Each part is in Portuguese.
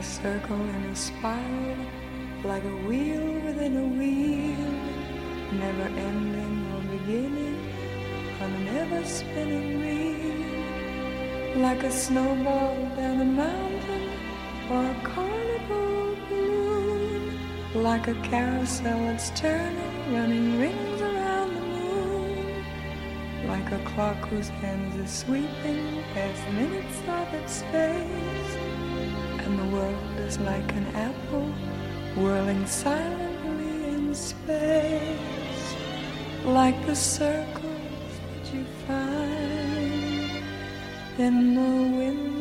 a circle in a spiral, like a wheel within a wheel, never ending or beginning on an ever spinning reel, like a snowball down a mountain or a carnival balloon, like a carousel that's turning, running rings around the moon, like a clock whose hands are sweeping past minutes of its space, and the world is like an apple whirling silently in space, like the circles that you find in the windmills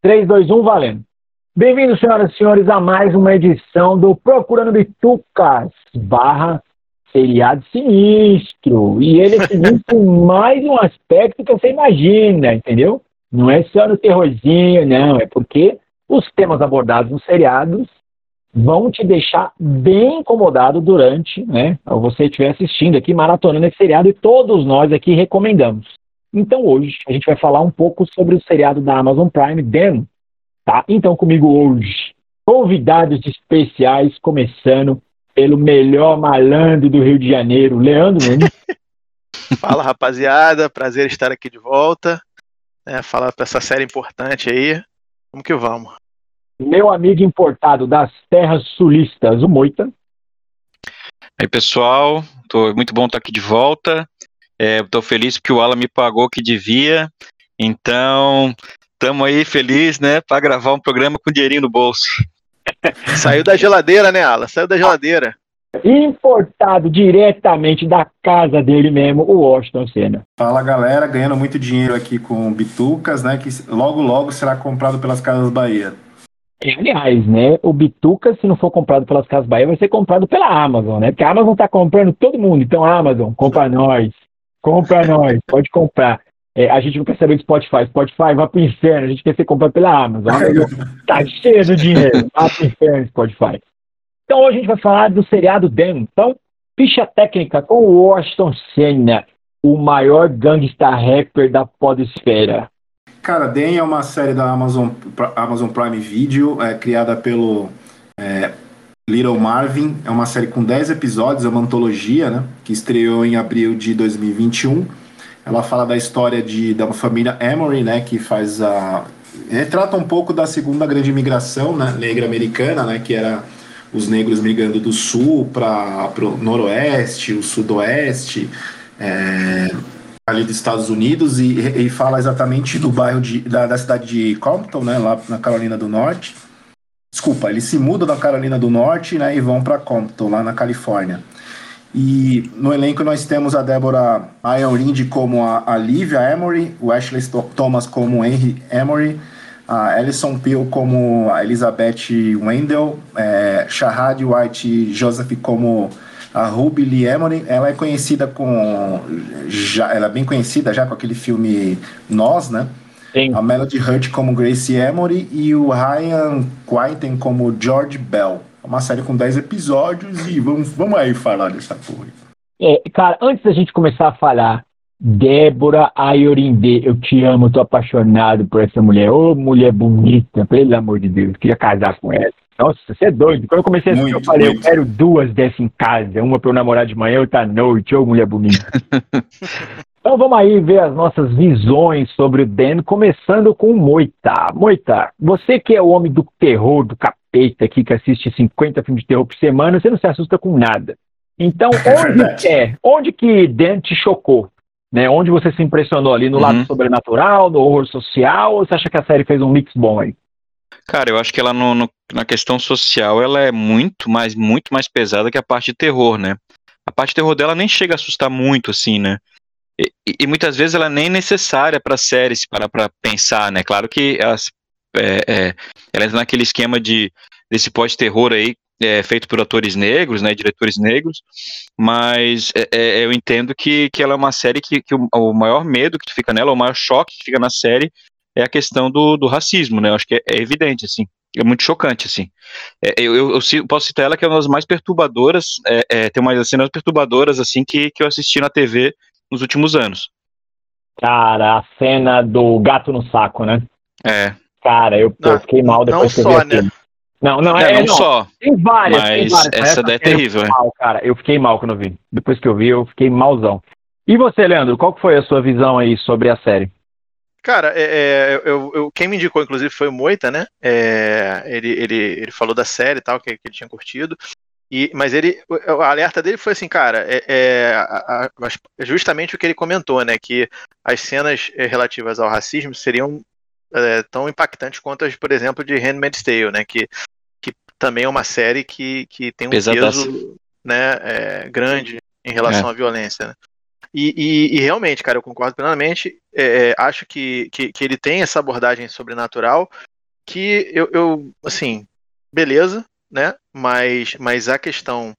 3, 2, 1, valendo. Bem-vindos, senhoras e senhores, a mais uma edição do Procurando Bitucas barra seriado sinistro. E ele é sinistro mais um aspecto que você imagina, entendeu? Não é só no terrorzinho, não. É porque os temas abordados nos seriados vão te deixar bem incomodado durante, né? Você estiver assistindo aqui, maratonando esse seriado, e todos nós aqui recomendamos. Então hoje a gente vai falar um pouco sobre o seriado da Amazon Prime, Dan. Tá? Então comigo hoje, convidados especiais, começando pelo melhor malandro do Rio de Janeiro, Leandro Nunes. Fala rapaziada, prazer estar aqui de volta. É, falar pra essa série importante aí. Vamos que vamos. Meu amigo importado das terras sulistas, o Moita. Aí, pessoal, tô, muito bom estar aqui de volta. Estou feliz porque o Alan me pagou o que devia. Então, estamos aí feliz, né, para gravar um programa com dinheirinho no bolso. Saiu da geladeira, né, Alan? Saiu da geladeira. Importado diretamente da casa dele mesmo, o Washington Senna. Fala galera, ganhando muito dinheiro aqui com Bitucas, né? Que logo logo será comprado pelas Casas Bahia. E, Aliás, né, o Bituca, se não for comprado pelas Casas Bahia, vai ser comprado pela Amazon, né? Porque a Amazon tá comprando todo mundo. Então, Amazon, compra nós. Compra nós, pode comprar. É, a gente não quer saber de Spotify. Spotify, vai pro inferno. A gente quer ser comprado pela Amazon. Tá cheio de dinheiro. Vai pro inferno, Spotify. Então, hoje a gente vai falar do seriado Dan. Então, ficha técnica com o Washington Senna, o maior gangsta rapper da podesfera. Cara, Den é uma série da Amazon, Amazon Prime Video, é, criada pelo é, Little Marvin. É uma série com 10 episódios, é uma antologia, né? Que estreou em abril de 2021. Ela fala da história de, da família Emory, né? Que faz a. Retrata um pouco da segunda grande imigração né, negra americana, né? Que era os negros migrando do sul para o noroeste, o sudoeste. É, ali dos Estados Unidos e, e fala exatamente do bairro de, da, da cidade de Compton, né, lá na Carolina do Norte. Desculpa, eles se mudam da Carolina do Norte né, e vão para Compton, lá na Califórnia. E no elenco nós temos a Débora Iron como a, a Livia Emory, o Ashley Thomas como Henry Emory, a Alison Peel como a Elizabeth Wendell, é, Shahad White Joseph como a Ruby Lee Emory, ela é conhecida com. Já, ela é bem conhecida já com aquele filme Nós, né? Sim. A Melody Hurt como Gracie Emory e o Ryan Quaiten como George Bell. É uma série com 10 episódios e vamos, vamos aí falar dessa porra. É, cara, antes da gente começar a falar, Débora Ayorinde, eu te amo, eu tô apaixonado por essa mulher. Ô, mulher bonita, pelo amor de Deus, queria casar com ela. Nossa, você é doido. Quando eu comecei a assistir, eu Muito, falei, eu muito. quero duas dessas em casa. Uma pra eu namorar de manhã, outra à noite. Ô, mulher bonita. então vamos aí ver as nossas visões sobre o Dan, começando com o Moita. Moita, você que é o homem do terror, do capeta aqui, que assiste 50 filmes de terror por semana, você não se assusta com nada. Então, É onde, verdade. é, onde que Dan te chocou? Né? Onde você se impressionou ali? No Uhum. lado sobrenatural, no horror social? Ou você acha que a série fez um mix bom aí? Cara, eu acho que ela no, no- na questão social ela é muito mais, muito mais pesada que a parte de terror, né? A parte de terror dela nem chega a assustar muito, assim, né? E, e- muitas vezes ela nem é necessária para série, se parar pra pensar, né? Claro que elas, é, é, ela entra naquele esquema de desse pós-terror aí, é, feito por atores negros, né? Diretores negros, mas é, é, eu entendo que, que ela é uma série que, que o, o maior medo que fica nela, o maior choque que fica na série é a questão do, do racismo, né? Eu acho que é, é evidente, assim. É muito chocante, assim. É, eu, eu, eu posso citar ela que é uma das mais perturbadoras, é, é, tem umas cenas perturbadoras, assim, que, que eu assisti na TV nos últimos anos. Cara, a cena do gato no saco, né? É, Cara, eu, Não, fiquei mal depois não que eu só, vi né? aquilo. Não, não, é, não não. só, Tem várias, tem mas várias. essa daí é eu terrível, né? mal, cara. Eu fiquei mal quando eu vi. Depois que eu vi, eu fiquei malzão. E você, Leandro, qual foi a sua visão aí sobre a série? Cara, é, é, eu, eu- quem me indicou, inclusive, foi o Moita, né? É, ele, ele, ele falou da série e tal, que, que ele tinha curtido. E, mas ele, o, alerta dele foi assim, cara, é, é, a- a- as- justamente o que ele comentou, né? Que as cenas é, relativas ao racismo seriam é, tão impactantes quanto as, por exemplo, de Handmaid's Tale, né? Que, que também é uma série que, que tem um Pesadaça. peso né, é, grande em relação à violência, né? E, e- e realmente, cara, eu concordo plenamente. É, é, acho que, que, que ele tem essa abordagem sobrenatural que eu, eu, assim, beleza, né? Mas, mas a questão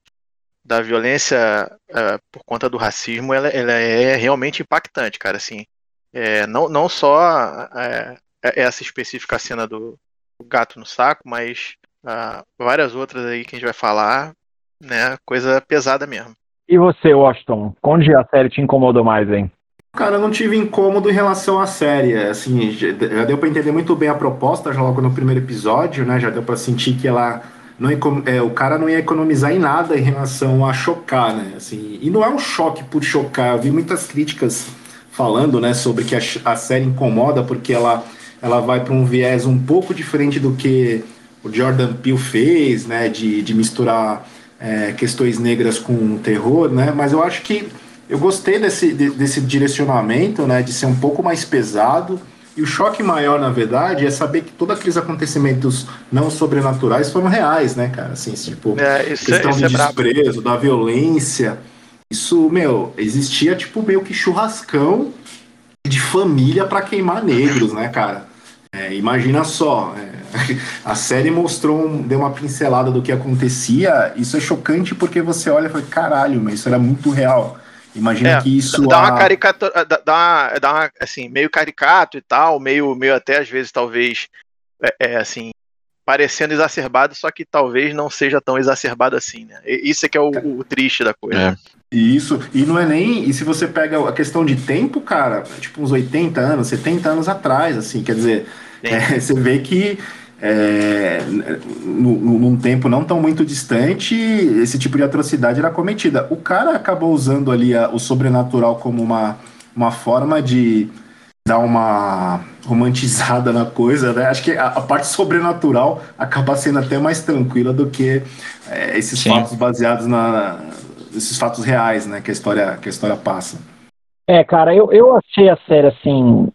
da violência eh, por conta do racismo, ela, ela é realmente impactante, cara. Assim, é, não, não só é, essa específica cena do, do gato no saco, mas ah, várias outras aí que a gente vai falar, né? Coisa pesada mesmo. E você, Washington? Onde a série te incomodou mais, hein? Cara, eu não tive incômodo em relação à série. Assim, já deu pra entender muito bem a proposta já logo no primeiro episódio, né? Já deu pra sentir que ela não é, o cara não ia economizar em nada em relação a chocar, né? Assim, e não é um choque por chocar. Eu vi muitas críticas falando, né, sobre que a, a série incomoda porque ela ela vai para um viés um pouco diferente do que o Jordan Peele fez, né, de, de misturar é, questões negras com terror, né? Mas eu acho que eu gostei desse, de- desse direcionamento, né, de ser um pouco mais pesado. E o choque maior, na verdade, é saber que todos aqueles acontecimentos não sobrenaturais foram reais, né, cara? Assim, tipo, É, isso, é, questão isso de é desprezo, da violência. Isso, meu, existia tipo meio que churrascão de família pra queimar negros, né, cara? É, imagina só, é, a série mostrou, um- deu uma pincelada do que acontecia. Isso é chocante porque você olha e fala, caralho, mas isso era muito real. Imagina É, que isso. dá uma caricatura, dá, dá uma, dá uma, assim, meio caricato e tal, meio, meio até às vezes talvez, é, é, assim, parecendo exacerbado, só que talvez não seja tão exacerbado assim, né? E- Isso é que é o, o triste da coisa. É. Isso, e não é nem. E se você pega a questão de tempo, cara, tipo uns 80 anos, 70 anos atrás, assim, quer dizer, é, você vê que é, nu- nu- num tempo não tão muito distante, esse tipo de atrocidade era cometida. O cara acabou usando ali a- o sobrenatural como uma, uma forma de dar uma romantizada na coisa, né? Acho que a, a parte sobrenatural acaba sendo até mais tranquila do que é, esses Sim. fatos baseados na esses fatos reais, né? Que a história que a história passa. É, cara, eu, eu achei a série assim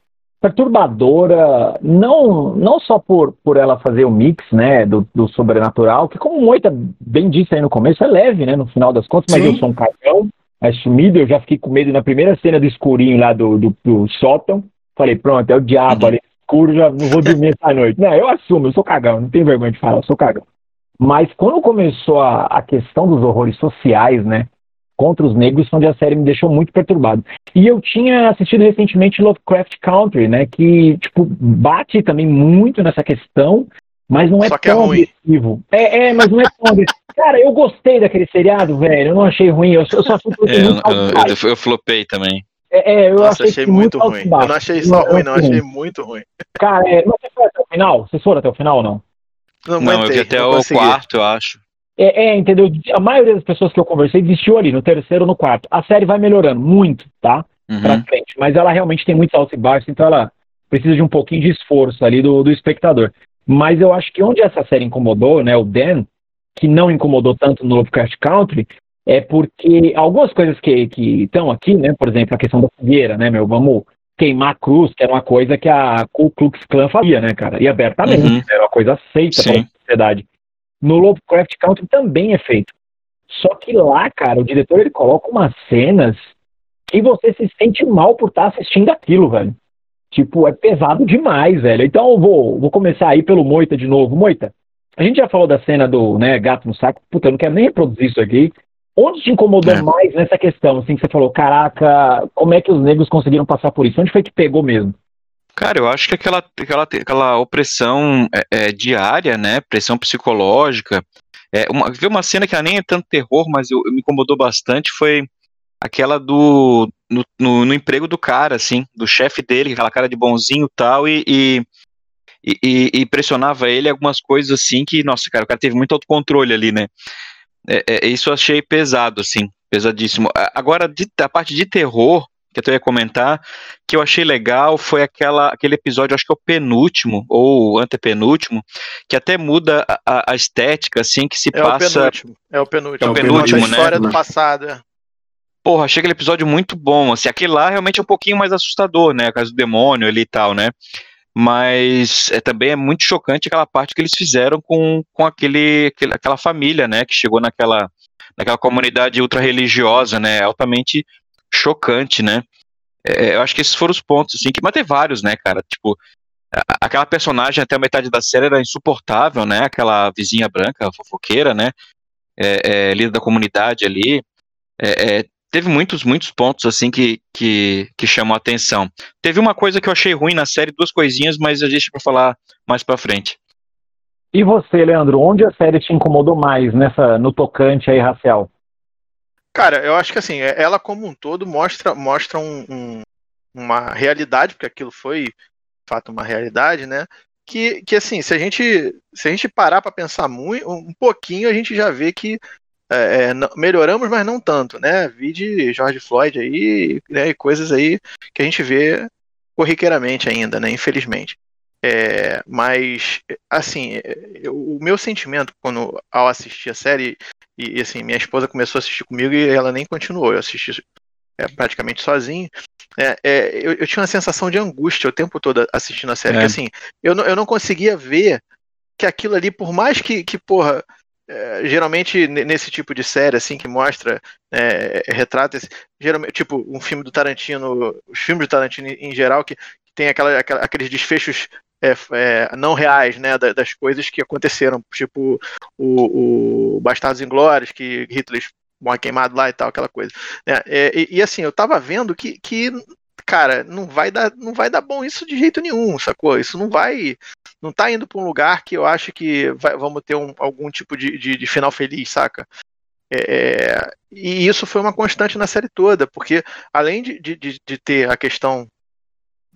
perturbadora, não não só por, por ela fazer o mix, né, do, do sobrenatural, que como Moita bem disse aí no começo, é leve, né, no final das contas, mas Sim. eu sou um cagão, assumido, eu já fiquei com medo na primeira cena do escurinho lá do, do, do sótão, falei, pronto, é o diabo Uhum. ali, escuro, já não vou dormir essa noite. Não, eu assumo, eu sou cagão, não tenho vergonha de falar, eu sou cagão. Mas quando começou a, a questão dos horrores sociais, né, contra os negros, onde a série me deixou muito perturbado. E eu tinha assistido recentemente Lovecraft Country, né? Que, tipo, bate também muito nessa questão, mas não é Só que é tão ruim. agressivo. É, é, mas não é tão agressivo. Cara, eu gostei daquele seriado, velho. Eu não achei ruim. Eu, eu só achei que É, eu, muito eu, eu, eu flopei também. É, é, eu Nossa, achei, achei muito alto ruim. baixo. Eu não achei só Não, ruim, não, assim, achei muito ruim. Cara, é, mas você foi até o final? Vocês foram até o final ou não? Não, Não, eu vi até o consegui. quarto, eu acho. É, é, entendeu? A maioria das pessoas que eu conversei desistiu ali, no terceiro ou no quarto. A série vai melhorando muito, tá? pra Uhum. frente. Mas ela realmente tem muitos altos e baixos, então ela precisa de um pouquinho de esforço ali do, do espectador. Mas eu acho que onde essa série incomodou, né, o Dan, que não incomodou tanto no Lovecraft Country, é porque algumas coisas que estão aqui, né? Por exemplo, a questão da fogueira, né, meu? Vamos queimar a cruz, que era uma coisa que a Ku Klux Klan fazia, né, cara? E abertamente, Uhum. era uma coisa aceita Sim. pela sociedade. No Lovecraft Country também é feito. Só que lá, cara, o diretor ele coloca umas cenas que você se sente mal por estar assistindo aquilo, velho. Tipo, é pesado demais, velho. Então eu vou, vou começar aí pelo Moita de novo. Moita, a gente já falou da cena do né, gato no saco. Puta, eu não quero nem reproduzir isso aqui. Onde te incomodou É. mais nessa questão? Assim, que você falou, caraca, como é que os negros conseguiram passar por isso? Onde foi que pegou mesmo? Cara, eu acho que aquela, aquela, aquela opressão é, é, diária, né? Pressão psicológica. É, uma, vi uma cena que nem é tanto terror, mas eu, me incomodou bastante, foi aquela do. No, no, no emprego do cara, assim, do chefe dele, aquela cara de bonzinho tal, e, e, e, e pressionava ele algumas coisas assim que, nossa, cara, o cara teve muito autocontrole ali, né? É, é, isso eu achei pesado, assim, pesadíssimo. Agora, de, a parte de terror, que eu até ia comentar, que eu achei legal foi aquela, aquele episódio, acho que é o penúltimo, ou antepenúltimo, que até muda a- a, estética, assim, que se É o passa. penúltimo. É o penúltimo. É o penúltimo, Conta a história né? do passado. é. Porra, achei aquele episódio muito bom, assim, aquele lá realmente é um pouquinho mais assustador, né, a casa do demônio ali e tal, né, mas é, também é muito chocante aquela parte que eles fizeram com, com aquele, aquele- aquela família, né, que chegou naquela, naquela comunidade ultra-religiosa, né, altamente chocante, né, É, eu acho que esses foram os pontos, assim, que, mas tem vários, né, cara, tipo, aquela personagem até a metade da série era insuportável, né, aquela vizinha branca, fofoqueira, né, é, é, líder da comunidade ali, é, é, teve muitos, muitos pontos assim que, que, que chamam a atenção. Teve uma coisa que eu achei ruim na série, duas coisinhas, mas a gente vai falar mais pra frente. E você, Leandro, onde a série te incomodou mais nessa, no tocante aí racial? Cara, eu acho que assim, é- ela como um todo mostra, mostra um- um- uma realidade, porque aquilo foi, de fato, uma realidade, né? Que, que assim, se a gente, se a gente parar para pensar muito, um pouquinho, a gente já vê que é, é, melhoramos, mas não tanto, né? Vi de George Floyd aí, né, e coisas aí que a gente vê corriqueiramente ainda, né? Infelizmente. É, mas, assim, é, eu- o meu sentimento quando ao assistir a série e, e, assim, minha esposa começou a assistir comigo e ela nem continuou. Eu assisti é, praticamente sozinho. É, é, eu, eu tinha uma sensação de angústia o tempo todo assistindo a série. É. Que, assim, eu não, eu não conseguia ver que aquilo ali, por mais que, que porra, é, geralmente ne- nesse tipo de série, assim, que mostra, é, retrata esse, geralmente, tipo, um filme do Tarantino, os filmes do Tarantino em em geral, que, que tem aquela, aquela- aqueles desfechos é, é, não reais, né, da- das coisas que aconteceram, tipo o, o Bastardos Inglórios, que Hitler morre queimado lá e tal, aquela coisa. né? É, e, e, assim, eu tava vendo que, que cara, não vai dar, não vai dar bom isso de jeito nenhum, sacou? Isso não vai, não tá indo para um lugar que eu acho que vai- vamos ter um- algum tipo de, de- de final feliz, saca? É, e isso foi uma constante na série toda, porque além de, de- de ter a questão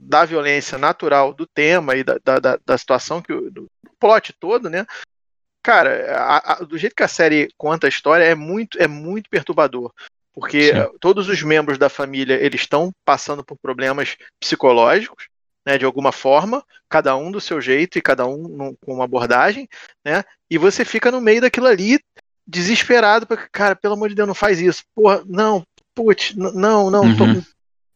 da violência natural do tema e da, da, da- situação que o- do plot todo, né? Cara, a- a- do jeito que a série conta a história é muito é muito perturbador, porque Sim. todos os membros da família eles estão passando por problemas psicológicos, né? De alguma forma, cada um do seu jeito e cada um num- com uma abordagem, né? E você fica no meio daquilo ali desesperado, porque cara, pelo amor de Deus, não faz isso, porra, não, putz, não, não, tô Uhum.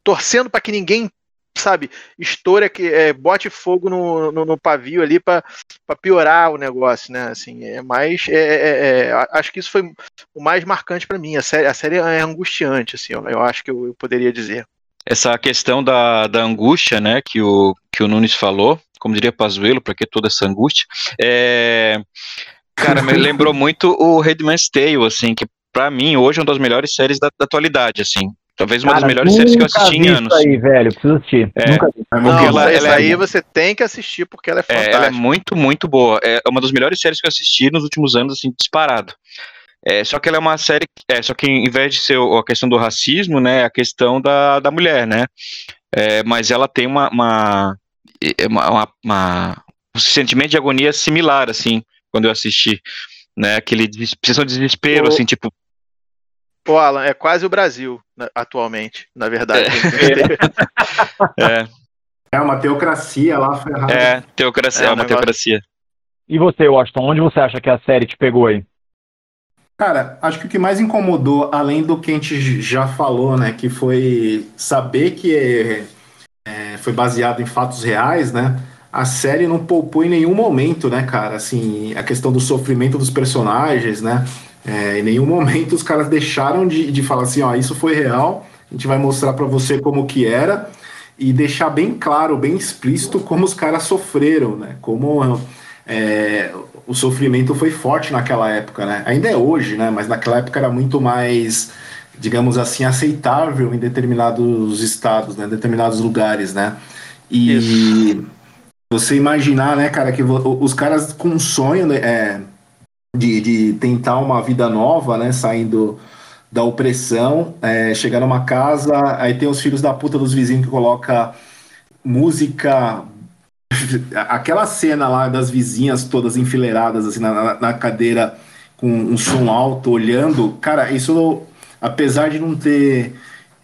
torcendo para que ninguém sabe, estoura que é, bote fogo no, no, no pavio ali para piorar o negócio, né? Assim, é mais, é, é, é, a- acho que isso foi o mais marcante para mim. A série, a série é angustiante, assim, eu, eu acho que eu, eu poderia dizer. Essa questão da, da angústia, né, que o, que o Nunes falou, como diria Pazuello, para que toda essa angústia, é, cara, me lembrou muito o Redman's Tale, assim, que pra mim hoje é uma das melhores séries da, da atualidade, assim, talvez uma das Cara, melhores séries que eu assisti em vi anos. Isso aí, velho, preciso assistir. É. Nunca vi. É Não, ela- bom. essa ela é- aí você tem que assistir porque ela é É, fantástica. ela é muito, muito boa. É uma das melhores séries que eu assisti nos últimos anos, assim, disparado. É, só que ela é uma série. É, só que em vez de ser a questão do racismo, né, é a questão da, da mulher, né? É, mas ela tem uma, uma, é uma, uma- uma- um sentimento de agonia similar, assim, quando eu assisti. Né, aquele des- sensação de desespero, O- assim, tipo, Pô, Alan, é quase o Brasil né, atualmente, na verdade. é, É uma teocracia lá ferrada. é, teocracia, É, é, um uma negócio- teocracia. E você, Washington, onde você acha que a série te pegou aí? Cara, acho que o que mais incomodou, além do que a gente já falou, né, que foi saber que é, é, foi baseado em fatos reais, né? A série não poupou em nenhum momento, né, cara? Assim, a questão do sofrimento dos personagens, né? É, em nenhum momento os caras deixaram de, de falar assim, ó, isso foi real, a gente vai mostrar para você como que era e deixar bem claro, bem explícito como os caras sofreram, né? Como é, o sofrimento foi forte naquela época, né? Ainda é hoje, né? Mas naquela época era muito mais, digamos assim, aceitável em determinados estados, né? Em determinados lugares, né? E Isso. você imaginar, né, cara, que os caras com um sonho né, é, de, de tentar uma vida nova, né? Saindo da opressão, é, chegar numa casa, aí tem os filhos da puta dos vizinhos que coloca música aquela cena lá das vizinhas todas enfileiradas assim na, na cadeira com um som alto olhando, cara, isso apesar de não ter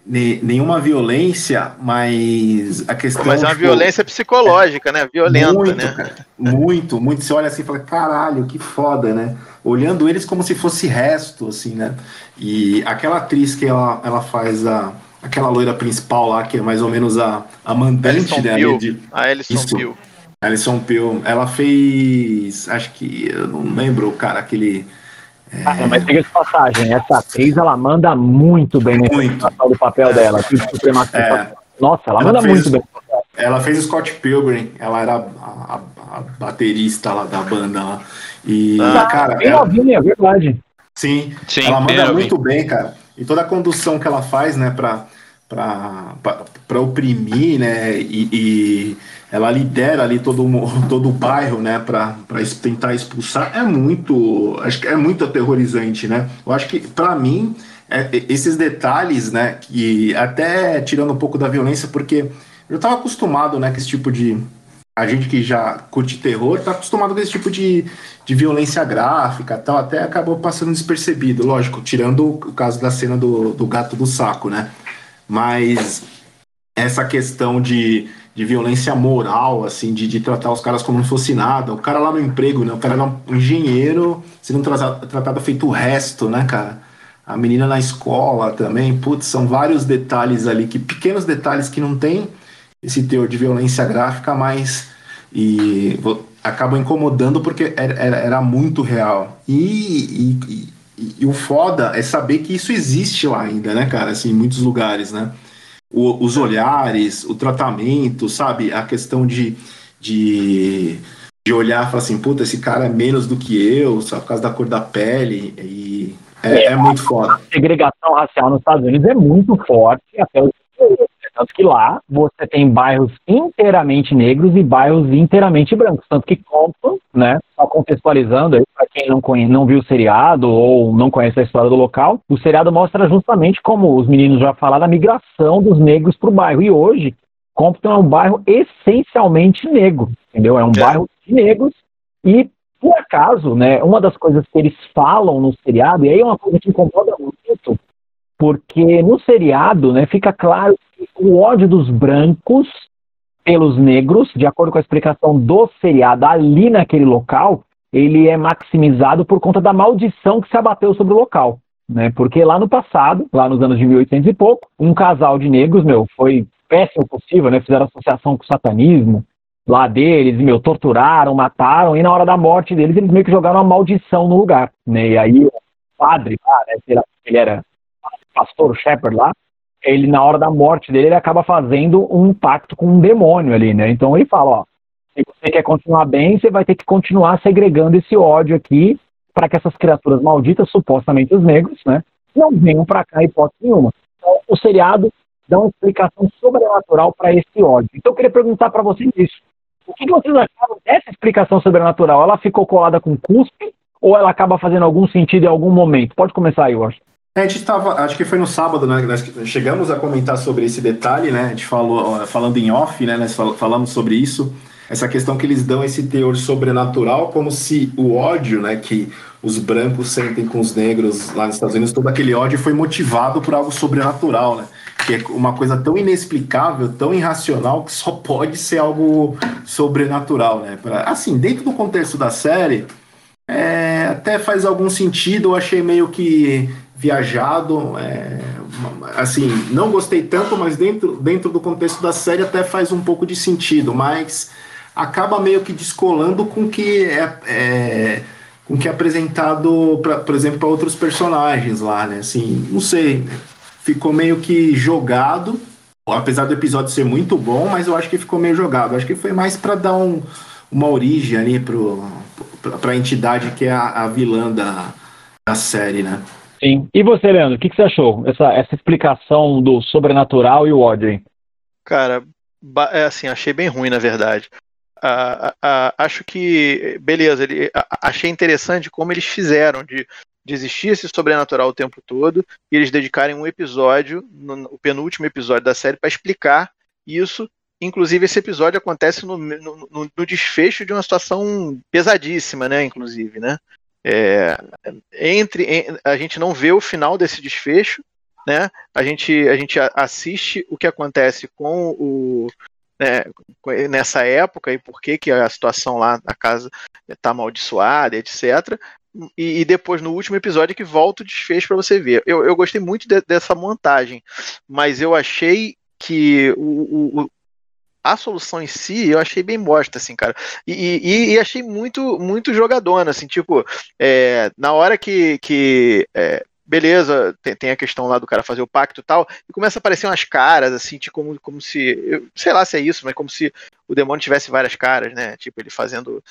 nenhuma violência, mas a questão. Mas é uma tipo, violência psicológica, né? Violenta, muito, né? Cara, muito, muito. Você olha assim e fala, caralho, que foda, né? Olhando eles como se fosse resto, assim, né? E aquela atriz que ela, ela faz a aquela loira principal lá, que é mais ou menos a, a mandante dela. De, a Alison isso, Peel. Alison Peel. Ela fez. Acho que. Eu não lembro, cara, aquele. Ah, mas tem essa passagem, essa atriz ela manda muito bem muito. do papel é. dela. É. Nossa, ela, ela manda fez, muito bem. Ela fez Scott Pilgrim, ela era a, a, a baterista lá da banda lá. E, ah, cara. Bem ela, novinha, é verdade. Sim, sim ela manda muito bem, cara. E toda a condução que ela faz, né, pra, pra, pra, pra oprimir, né, e, e ela lidera ali todo, todo o bairro, né, para tentar expulsar, é muito, acho que é muito aterrorizante, né? Eu acho que, para mim, é, esses detalhes, né, que até tirando um pouco da violência, porque eu estava acostumado, né, com esse tipo de, a gente que já curte terror tá acostumado com esse tipo de, de violência gráfica tal, até acabou passando despercebido, lógico, tirando o caso da cena do, do gato do saco, né? Mas essa questão de, de violência moral, assim, de, de tratar os caras como não fosse nada, o cara lá no emprego, né? O cara era um engenheiro, sendo tratado, tratado feito o resto, né, cara? A menina na escola também, putz, são vários detalhes ali, que pequenos detalhes que não tem esse teor de violência gráfica, mas e acabam incomodando porque era, era, era muito real. E, e, e, e, o foda é saber que isso existe lá ainda, né, cara? Assim, em muitos lugares, né? O, os olhares, o tratamento, sabe? A questão de, de, de olhar e falar assim, puta, esse cara é menos do que eu, só por causa da cor da pele. E é, é, é muito foda. A segregação racial nos Estados Unidos é muito forte, até os tanto que lá você tem bairros inteiramente negros e bairros inteiramente brancos. Tanto que Compton, né, só contextualizando quem não, conhece, não viu o seriado ou não conhece a história do local, o seriado mostra justamente como os meninos já falaram, a migração dos negros para o bairro. E hoje, Compton é um bairro essencialmente negro, entendeu? É um é. bairro de negros e por acaso, né, uma das coisas que eles falam no seriado, e aí é uma coisa que incomoda muito, porque no seriado, né, fica claro que o ódio dos brancos pelos negros, de acordo com a explicação do seriado ali naquele local, ele é maximizado por conta da maldição que se abateu sobre o local. Né? Porque lá no passado, lá nos anos de 1800 e pouco, um casal de negros, meu, foi péssimo possível, né? Fizeram associação com o satanismo lá deles, meu, torturaram, mataram, e na hora da morte deles, eles meio que jogaram uma maldição no lugar, né? E aí o padre né, ele era pastor Shepard lá, ele na hora da morte dele, ele acaba fazendo um pacto com um demônio ali, né? Então ele fala, ó, se você quer continuar bem, você vai ter que continuar segregando esse ódio aqui para que essas criaturas malditas, supostamente os negros, né, não venham para cá hipótese nenhuma. Então, o seriado dá uma explicação sobrenatural para esse ódio. Então eu queria perguntar para vocês isso. O que vocês acharam dessa explicação sobrenatural? Ela ficou colada com cuspe ou ela acaba fazendo algum sentido em algum momento? Pode começar aí, Washington. A gente estava, acho que foi no sábado, né? Nós chegamos a comentar sobre esse detalhe, né? A gente falou, falando em off, né? Nós falamos sobre isso, essa questão que eles dão esse teor sobrenatural, como se o ódio, né? Que os brancos sentem com os negros lá nos Estados Unidos, todo aquele ódio foi motivado por algo sobrenatural, né? Que é uma coisa tão inexplicável, tão irracional, que só pode ser algo sobrenatural, né? Pra, assim, dentro do contexto da série, é, até faz algum sentido, eu achei meio que viajado. É, assim, não gostei tanto, mas dentro, dentro do contexto da série até faz um pouco de sentido, mas acaba meio que descolando com que é, é com que é apresentado, pra, por exemplo, para outros personagens lá, né? Assim, não sei, ficou meio que jogado, apesar do episódio ser muito bom, mas eu acho que ficou meio jogado. acho que foi mais para dar um, uma origem ali para a entidade que é a, a vilã da, da série, né? Sim. E você, Leandro, o que, que, você achou? Essa, essa explicação do sobrenatural e o ódio? Cara, é assim, achei bem ruim, na verdade. Acho que, beleza, ele, achei interessante como eles fizeram de, de existir esse sobrenatural o tempo todo e eles dedicarem um episódio, no, o penúltimo episódio da série, para explicar isso. Inclusive, esse episódio acontece no, no, no, desfecho de uma situação pesadíssima, né? Inclusive, né? É, entre a gente não vê o final desse desfecho, né? A gente a gente assiste o que acontece com o né, nessa época e por que, que a situação lá na casa está amaldiçoada, etc. E, e, depois no último episódio que volta o desfecho para você ver. Eu, eu gostei muito de, dessa montagem, mas eu achei que o, o, a solução em si eu achei bem bosta, assim, cara. E, e, e achei muito, muito jogadona, assim, tipo, é, na hora que, que é, beleza, tem, tem, a questão lá do cara fazer o pacto e tal, e começa a aparecer umas caras, assim, tipo, como, como se. Eu, sei lá se é isso, mas como se o demônio tivesse várias caras, né? Tipo, ele fazendo.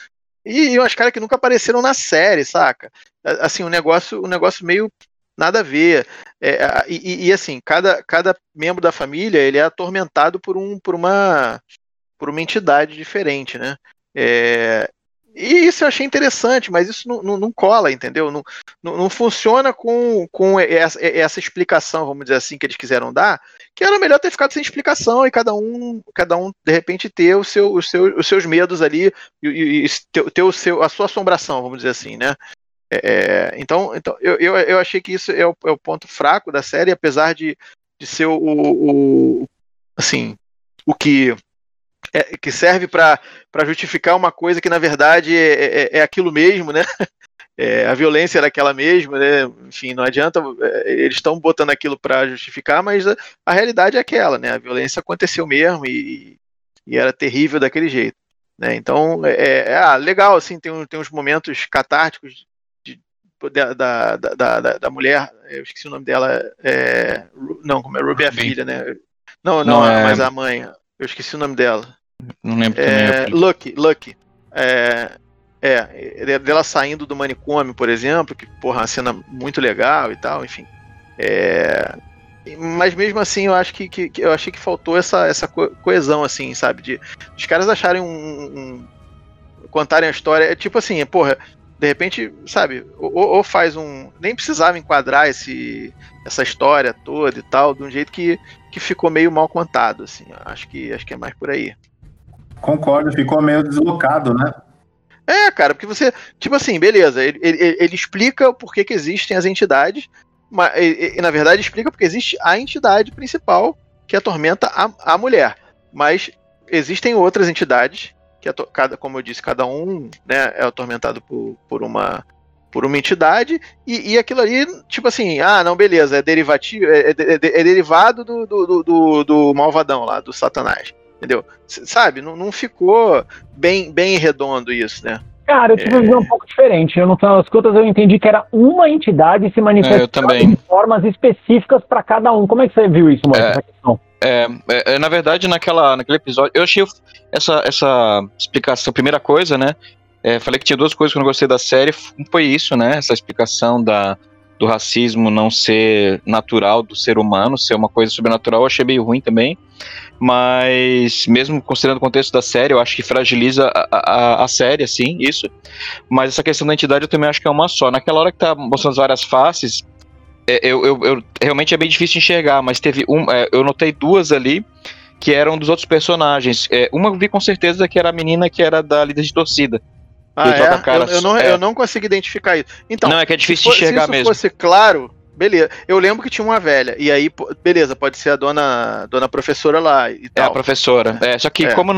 E, e umas caras que nunca apareceram na série, saca? Assim, um negócio, um negócio meio nada a ver. É, e, e, assim, cada, cada membro da família ele é atormentado por, um, por, uma, por uma entidade diferente, né? É, e isso eu achei interessante, mas isso não, não, não cola, entendeu? Não, não, não, funciona com, com essa, essa, explicação, vamos dizer assim, que eles quiseram dar, que era melhor ter ficado sem explicação e cada um, cada um de repente, ter o seu, o seu, os seus medos ali e, e ter, ter, o seu, a sua assombração, vamos dizer assim, né? É, então, então eu, eu, eu achei que isso é o, é o ponto fraco da série, apesar de, de ser o, o assim, o que é, que serve para justificar uma coisa que na verdade é, é, é aquilo mesmo, né? É, a violência era aquela mesma, né? Enfim, não adianta, é, eles estão botando aquilo para justificar, mas a, a, realidade é aquela, né? A violência aconteceu mesmo e, e era terrível daquele jeito. Né? Então, é, é ah, legal, assim, tem, tem uns momentos catárticos de, da, da, da, da, mulher, eu esqueci o nome dela, é, não, como é Ruby a filha, né? Não, não, não mas a mãe, eu esqueci o nome dela. Não lembro é, também. Lucky, Lucky. É, é, dela saindo do manicômio, por exemplo, que, porra, uma cena muito legal e tal, enfim. É, mas mesmo assim, eu acho que, que, que, eu achei que faltou essa, essa coesão, assim, sabe? De os caras acharem um, um contarem a história, é tipo assim, porra, de repente, sabe, ou, ou, faz um. Nem precisava enquadrar esse, essa história toda e tal, de um jeito que, que ficou meio mal contado, assim. Acho que, acho que é mais por aí. Concordo, ficou meio deslocado, né? É, cara, porque você, tipo assim, beleza, ele, ele, ele explica o porquê que existem as entidades, mas e, na verdade explica porque existe a entidade principal que atormenta a, a mulher. Mas existem outras entidades que, cada, como eu disse, cada um né, é atormentado por, por uma por uma entidade, e, e aquilo ali, tipo assim, ah, não, beleza, é derivativo, é, é, é, é derivado do, do, do, do malvadão lá, do Satanás. Entendeu? Sabe? Não, não ficou bem, bem redondo isso, né? Cara, eu tive é... uma visão um pouco diferente. Eu, no final das contas, eu entendi que era uma entidade se manifestando é, de formas específicas para cada um. Como é que você viu isso, Maurício, é, essa questão? É, é, é, na verdade, naquela, naquele episódio, eu achei essa, essa explicação, primeira coisa, né? É, falei que tinha duas coisas que eu não gostei da série. Um foi isso, né? Essa explicação da, do racismo não ser natural do ser humano, ser uma coisa sobrenatural, eu achei meio ruim também. Mas, mesmo considerando o contexto da série, eu acho que fragiliza a, a, a série, assim, isso. Mas essa questão da entidade eu também acho que é uma só. Naquela hora que tá mostrando as várias faces, é, eu, eu, eu, realmente é bem difícil enxergar, mas teve um. É, eu notei duas ali que eram dos outros personagens. É, uma eu vi com certeza que era a menina que era da líder de torcida. Ah, é? Eu, eu, não, é. eu não consigo identificar isso. Então, não, é que é difícil de enxergar mesmo. Se fosse claro, beleza. Eu lembro que tinha uma velha. E aí, beleza, pode ser a dona, dona professora lá e tal. É a professora. É, só que é. como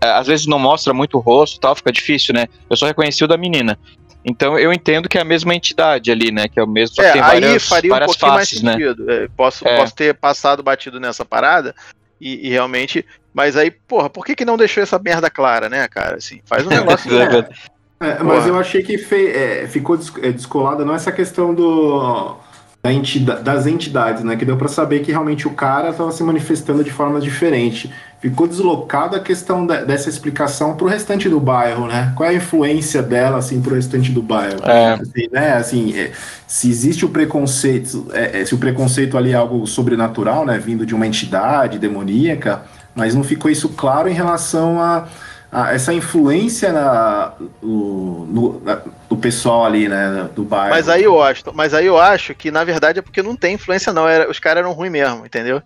às vezes não mostra muito o rosto e tal, fica difícil, né? Eu só reconheci o da menina. Então eu entendo que é a mesma entidade ali, né? Que é o mesmo. só É, tem aí várias, faria um várias pouquinho faces, né? mais sentido. É, posso, É. posso ter passado batido nessa parada e, e realmente. Mas aí, porra, por que, que não deixou essa merda clara, né, cara? Assim, faz um negócio. É. É, mas eu achei que fe- é, ficou des- descolada não essa questão do, da das entidades, né? Que deu pra saber que realmente o cara estava se manifestando de forma diferente. Ficou deslocada a questão da- dessa explicação pro restante do bairro, né? Qual é a influência dela, assim, pro restante do bairro? É. Assim, né? Assim, é, se existe o preconceito, é, é, se o preconceito ali é algo sobrenatural, né? Vindo de uma entidade demoníaca, mas não ficou isso claro em relação a a- essa influência na, no, no, na- do pessoal ali, né, do bairro. Mas aí eu acho, mas aí eu acho que na verdade é porque não tem influência não, era, os caras eram ruins mesmo, entendeu?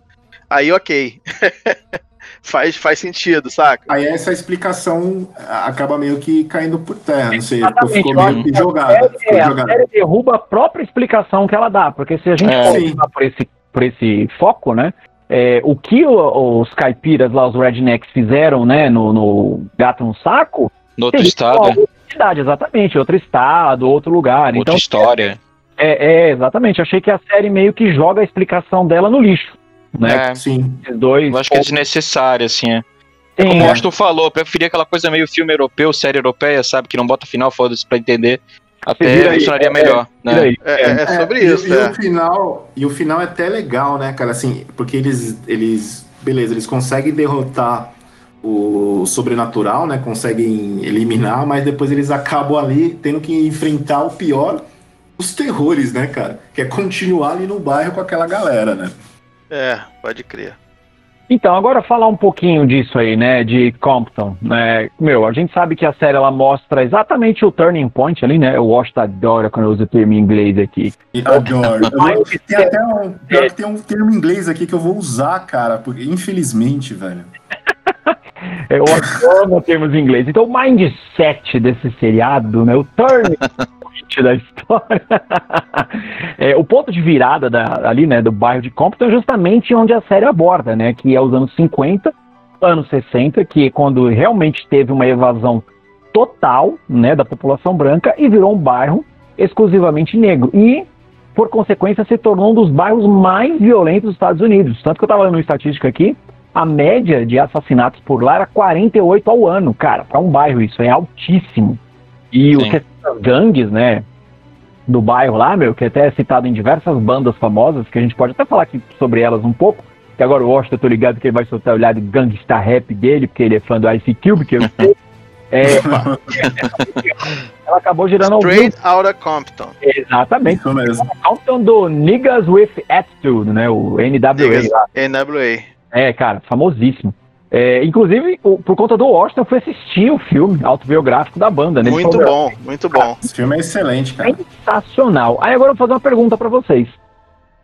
Aí ok. faz, faz sentido, saca? Aí essa explicação acaba meio que caindo por terra, não sei, Exatamente, ficou meio que a jogada. é, a jogada. série derruba a própria explicação que ela dá, porque se a gente É. for por esse, por esse foco, né? É, o que o- os caipiras lá, os rednecks, fizeram, né, no, no gato no saco, No outro estado, cidade, exatamente, outro estado, outro lugar. outra então, história. é, é, exatamente. Achei que a série meio que joga a explicação dela no lixo, né? É, Sim. Esses dois. eu acho que é desnecessário, assim. É. Sim, Como o é. Washington falou, eu preferia aquela coisa meio filme europeu, série europeia, sabe? Que não bota final, foda-se pra entender. Até funcionaria é, melhor, Tira né? aí. É, é- é sobre e, isso, e é. o final, e o final é até legal, né, cara, assim, porque eles, eles, beleza, eles conseguem derrotar o sobrenatural, né, conseguem eliminar, mas depois eles acabam ali tendo que enfrentar o pior, os terrores, né, cara, que é continuar ali no bairro com aquela galera, né. É, pode crer. Então, agora falar um pouquinho disso aí, né, de Compton, né, meu, a gente sabe que a série, ela mostra exatamente o turning point ali, né, o Washington adora quando eu uso o termo em inglês aqui. Adoro. Eu tem até um, pior que tem um termo em inglês aqui que eu vou usar, cara, porque infelizmente, velho. Eu amo termos em inglês. Então, o mindset desse seriado, né, o turning da história, é, o ponto de virada da- ali, né, do bairro de Compton é justamente onde a série aborda, né, que é os anos 50, anos 60, que é quando realmente teve uma evasão total, né, da população branca e virou um bairro exclusivamente negro. E, por consequência, se tornou um dos bairros mais violentos dos Estados Unidos. Tanto que eu estava lendo uma estatística aqui, a média de assassinatos por lá era 48 ao ano, cara, para um bairro isso é altíssimo. E o Sim. que as gangues, né, do bairro lá, meu, que até é citado em diversas bandas famosas, que a gente pode até falar aqui sobre elas um pouco, que agora o Washington, eu tô ligado que ele vai soltar o olhado gangsta rap dele, porque ele é fã do Ice Cube, que eu sei. É, ela acabou gerando alguns... Straight Outta Compton. Exatamente. Isso mesmo. Compton do Niggas with Attitude, né, o NWA. NWA. É, cara, famosíssimo. É, inclusive, o- por conta do Washington, eu fui assistir o filme autobiográfico da banda, né? Muito falou, bom, muito bom. Esse filme é excelente, cara. Sensacional. Aí agora eu vou fazer uma pergunta pra vocês.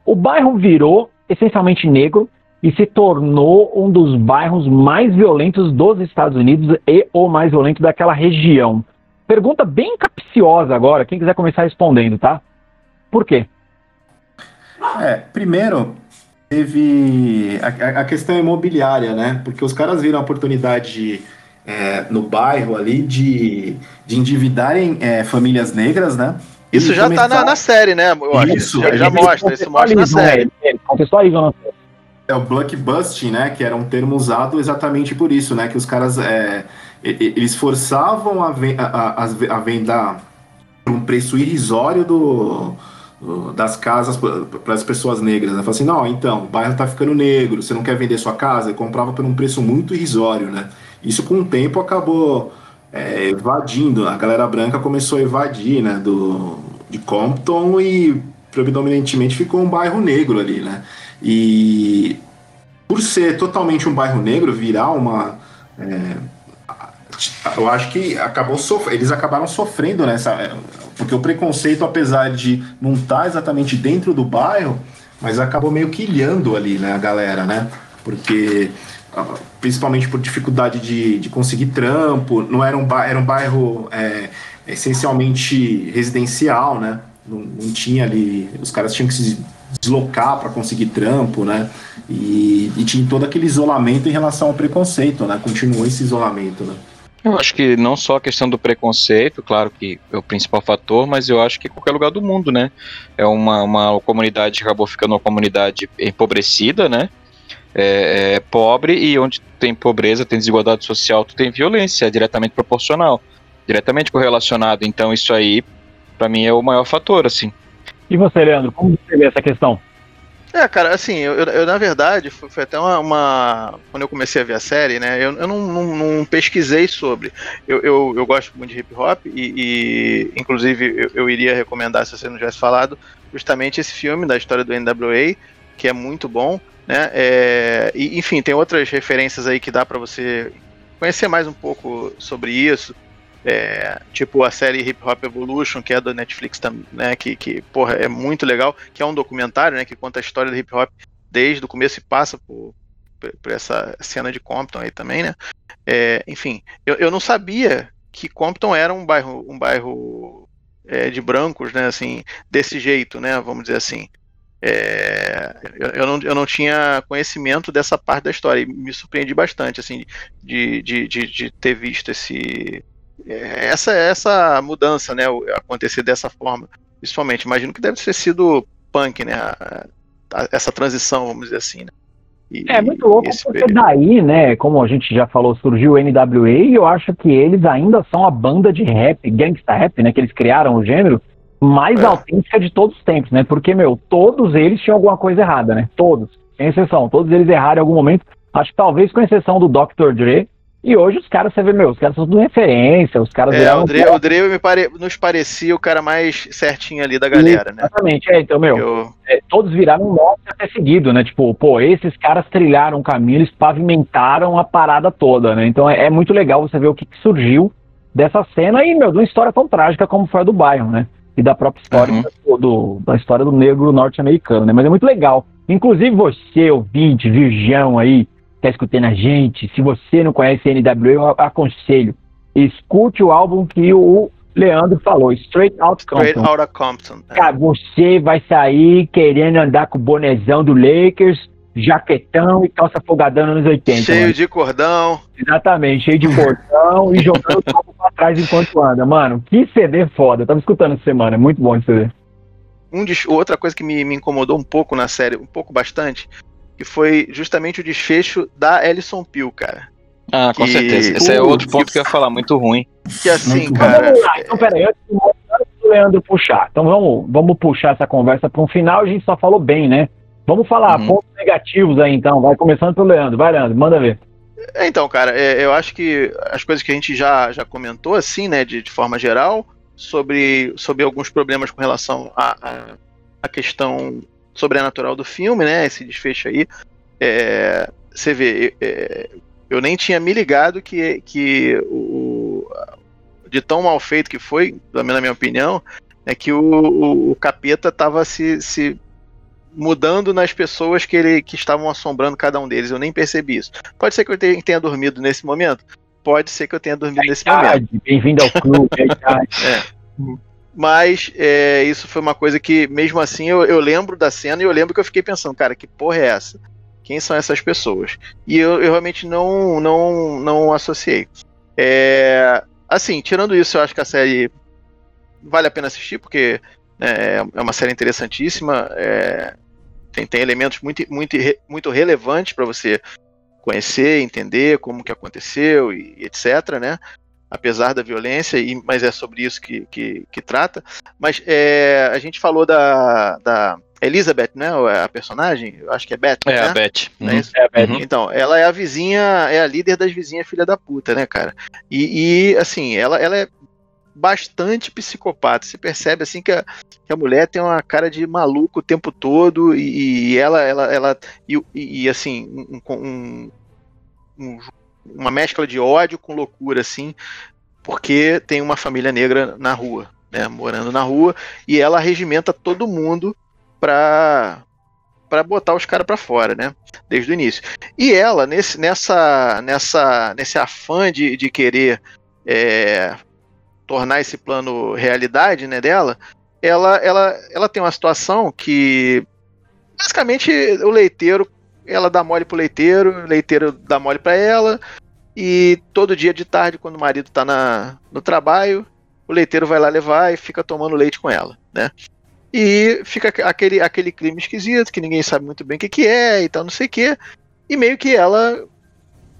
O bairro virou essencialmente negro e se tornou um dos bairros mais violentos dos Estados Unidos e o mais violento daquela região. Pergunta bem capciosa agora, quem quiser começar respondendo, tá? Por quê? É, primeiro, teve a, a- questão imobiliária, né? Porque os caras viram a oportunidade é, no bairro ali de, de endividarem é, famílias negras, né? Isso E já tá na, na série, né? Eu acho. Isso, já, já mostra, isso mostra na série. né? Eles Contextualizam na série. É o blockbusting, né? Que era um termo usado exatamente por isso, né? Que os caras é, eles forçavam a, ven- a, a, a venda por um preço irrisório do- das casas para as pessoas negras. Né? Fala assim, não, então, o bairro tá ficando negro, você não quer vender sua casa? E comprava por um preço muito irrisório, né? Isso com o tempo acabou é, evadindo, a galera branca começou a evadir, né? Do, de Compton e predominantemente ficou um bairro negro ali, né? E por ser totalmente um bairro negro, virar uma. é, eu acho que acabou sof- eles acabaram sofrendo nessa. Porque o preconceito, apesar de não estar exatamente dentro do bairro, mas acabou meio que ilhando ali, né, a galera, né? Porque. ah, Principalmente por dificuldade de, de conseguir trampo, não era um, era um bairro é, essencialmente residencial, né? Não, não tinha ali. Os caras tinham que se deslocar para conseguir trampo, né? E, e tinha todo aquele isolamento em relação ao preconceito, né? Continuou esse isolamento, né? Eu acho que não só a questão do preconceito, claro que é o principal fator, mas eu acho que qualquer lugar do mundo, né? É uma, uma comunidade que acabou ficando uma comunidade empobrecida, né? É, é pobre e onde tem pobreza, tem desigualdade social, tu tem violência, é diretamente proporcional, diretamente correlacionado. Então isso aí, para mim, é o maior fator, assim. E você, Leandro, como você vê essa questão? É, cara, assim, eu, eu na verdade, foi, foi até uma, uma, Quando eu comecei a ver a série, né, eu, eu não, não, não pesquisei sobre. Eu, eu, eu, gosto muito de hip hop e, e inclusive, eu, eu, iria recomendar, se você não tivesse falado, justamente esse filme da história do NWA, que é muito bom, né, é, e, enfim, tem outras referências aí que dá para você conhecer mais um pouco sobre isso. É, tipo a série Hip Hop Evolution, que é do Netflix também, né? Que, que, porra, é muito legal, que é um documentário, né? Que conta a história do hip hop desde o começo e passa por, por essa cena de Compton aí também, né? É, enfim, eu, eu não sabia que Compton era um bairro, um bairro é, de brancos, né? Assim, desse jeito, né? Vamos dizer assim. É, eu, eu, não, eu não tinha conhecimento dessa parte da história e me surpreendi bastante, assim, de, de, de, de ter visto esse, essa essa mudança, né, acontecer dessa forma. Principalmente, imagino que deve ter sido punk, né, a, a, essa transição, vamos dizer assim, né? E, é muito louco porque período. daí, né, como a gente já falou, surgiu o NWA e eu acho que eles ainda são a banda de rap, gangsta rap, né, que eles criaram o gênero mais é. autêntica de todos os tempos, né? Porque, meu, todos eles tinham alguma coisa errada, né? Todos, sem exceção, todos eles erraram em algum momento. Acho que talvez com exceção do Dr. Dre, e hoje os caras, você vê, meu, os caras são tudo referência, os caras é, o Dre, o Dre me pare... nos parecia o cara mais certinho ali da galera, né? Exatamente, é, então, meu, Eu... é, todos viraram nós a ter seguido, né? Tipo, pô, esses caras trilharam o caminho, eles pavimentaram a parada toda, né? Então é, é muito legal você ver o que, que, surgiu dessa cena e, meu, de uma história tão trágica como foi a do bairro, né? E da própria história uhum. do, da história do negro norte-americano, né? Mas é muito legal. Inclusive você, ouvinte, virgão aí, está escutando a gente, se você não conhece NWA, eu aconselho. Escute o álbum que o Leandro falou, Straight Out Compton. Straight Outta Compton. É. Cara, você vai sair querendo andar com o bonezão do Lakers, jaquetão e calça folgadão nos 80. Cheio mano. de cordão. Exatamente, cheio de cordão e jogando o copo pra trás enquanto anda. Mano, que CD foda. Eu tava escutando essa semana, é muito bom esse CD. Um outra coisa que me, me incomodou um pouco na série, um pouco bastante, que foi justamente o desfecho da Ellison Peel, cara. Ah, com que... certeza. Esse é outro ponto que eu ia falar, muito ruim. Que assim, muito cara. Vamos lá, então, peraí, antes do Leandro puxar. Então vamos, vamos puxar essa conversa para um final, a gente só falou bem, né? Vamos falar uhum. pontos negativos aí, então. Vai começando pelo Leandro. Vai, Leandro, manda ver. Então, cara, é, eu acho que as coisas que a gente já, já comentou, assim, né, de, de forma geral, sobre, sobre alguns problemas com relação à a, a, a, questão sobrenatural do filme, né? Esse desfecho aí. É, você vê, é, eu nem tinha me ligado que, que o, de tão mal feito que foi, na minha opinião, é que o, o, o capeta estava se, se mudando nas pessoas que, ele, que estavam assombrando cada um deles. Eu nem percebi isso. Pode ser que eu tenha, tenha dormido nesse momento? Pode ser que eu tenha dormido é nesse momento. Bem-vindo ao clube, é, é. Mas é, isso foi uma coisa que, mesmo assim, eu, eu, lembro da cena e eu lembro que eu fiquei pensando, cara, que porra é essa? Quem são essas pessoas? E eu, eu realmente não, não, não associei. É, assim, tirando isso, eu acho que a série vale a pena assistir, porque né, é uma série interessantíssima. É, tem, tem elementos muito, muito, muito relevantes para você conhecer, entender como que aconteceu e etc, né? Apesar da violência, e, mas é sobre isso que, que, que trata. Mas é, a gente falou da, da Elizabeth, né? A personagem, eu acho que é Beth. É né? a Beth. Uhum. É, é a Beth. Uhum. Então, ela é a vizinha, é a líder das vizinhas filha da puta, né, cara? E, e assim, ela, ela é bastante psicopata. Se percebe assim que a, que a mulher tem uma cara de maluco o tempo todo e, e ela, ela, ela e, e assim um, um, um uma mescla de ódio com loucura, assim, porque tem uma família negra na rua, né, morando na rua, e ela regimenta todo mundo pra, pra botar os caras pra fora, né, desde o início. E ela, nesse, nessa, nessa, nesse afã de, de querer é, tornar esse plano realidade, né, dela, ela, ela, ela tem uma situação que basicamente o leiteiro ela dá mole pro leiteiro, o leiteiro dá mole para ela, E todo dia de tarde, quando o marido tá na, no trabalho, o leiteiro vai lá levar e fica tomando leite com ela, né? E fica aquele, aquele clima esquisito, que ninguém sabe muito bem o que, que é e tal, não sei o que. E meio que ela.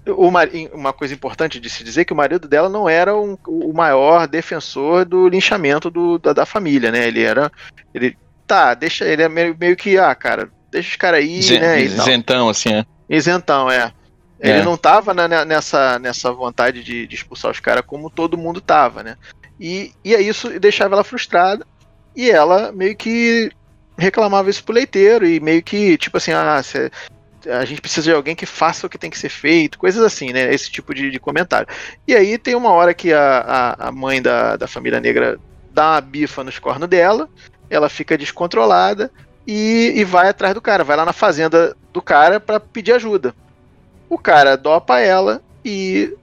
O, uma coisa importante de se dizer que o marido dela não era um, o maior defensor do linchamento do, da, da, família, né? Ele era. Ele, tá, deixa. Ele é meio, meio que, ah, cara, deixa os caras aí, né? Isentão, assim, é. Isentão, é. Ele é. não tava na, nessa, nessa vontade de, de expulsar os caras como todo mundo tava, né? E, e é isso deixava ela frustrada. E ela meio que reclamava isso pro leiteiro e meio que, tipo assim, ah, cê, a gente precisa de alguém que faça o que tem que ser feito, coisas assim, né? Esse tipo de, de comentário. E aí tem uma hora que a, a, a, mãe da, da família negra dá uma bifa nos cornos dela, ela fica descontrolada e, e vai atrás do cara, vai lá na fazenda do cara para pedir ajuda. O cara dopa ela e,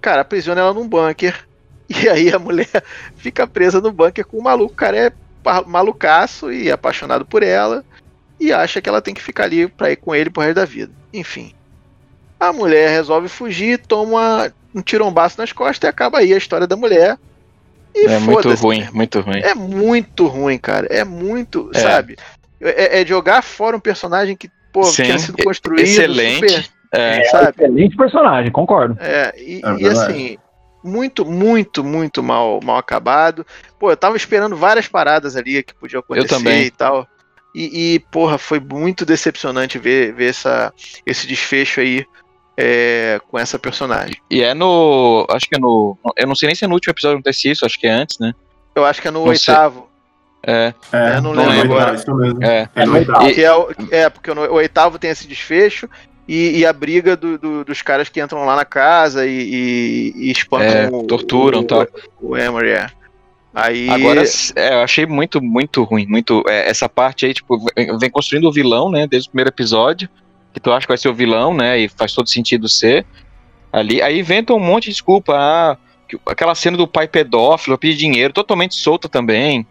cara, aprisiona ela num bunker. E aí a mulher fica presa no bunker com o maluco. O cara é malucaço e apaixonado por ela e acha que ela tem que ficar ali pra ir com ele pro resto da vida. Enfim. A mulher resolve fugir, toma um tirombaço nas costas e acaba aí a história da mulher. E é muito ruim, muito ruim. É muito ruim, cara. É muito, é. sabe? É, é, jogar fora um personagem que, pô, Sim, tinha sido construído. Excelente. Super, é, sabe? excelente personagem, concordo. É, e, é e assim, muito, muito, muito mal, mal acabado. Pô, eu tava esperando várias paradas ali que podiam acontecer eu também. e tal. E, e, porra, foi muito decepcionante ver, ver essa, esse desfecho aí é, com essa personagem. E é no. Acho que é no. Eu não sei nem se é no último episódio acontece isso, acho que é antes, né? Eu acho que é no não oitavo. É. É, não, não lembro agora. Isso mesmo. É, é no oitavo. É, é, porque no, o oitavo tem esse desfecho e, e a briga do, do, dos caras que entram lá na casa e, e, e espancam é, o, torturam o, tal. O Emery, é. Aí... Agora, é, eu achei muito, muito ruim. Muito, é, essa parte aí, tipo, vem construindo o vilão, né? Desde o primeiro episódio. Que tu acha que vai ser o vilão, né? E faz todo sentido ser. Ali. Aí inventa um monte de desculpa. Ah, aquela cena do pai pedófilo, pedir dinheiro, totalmente solta também.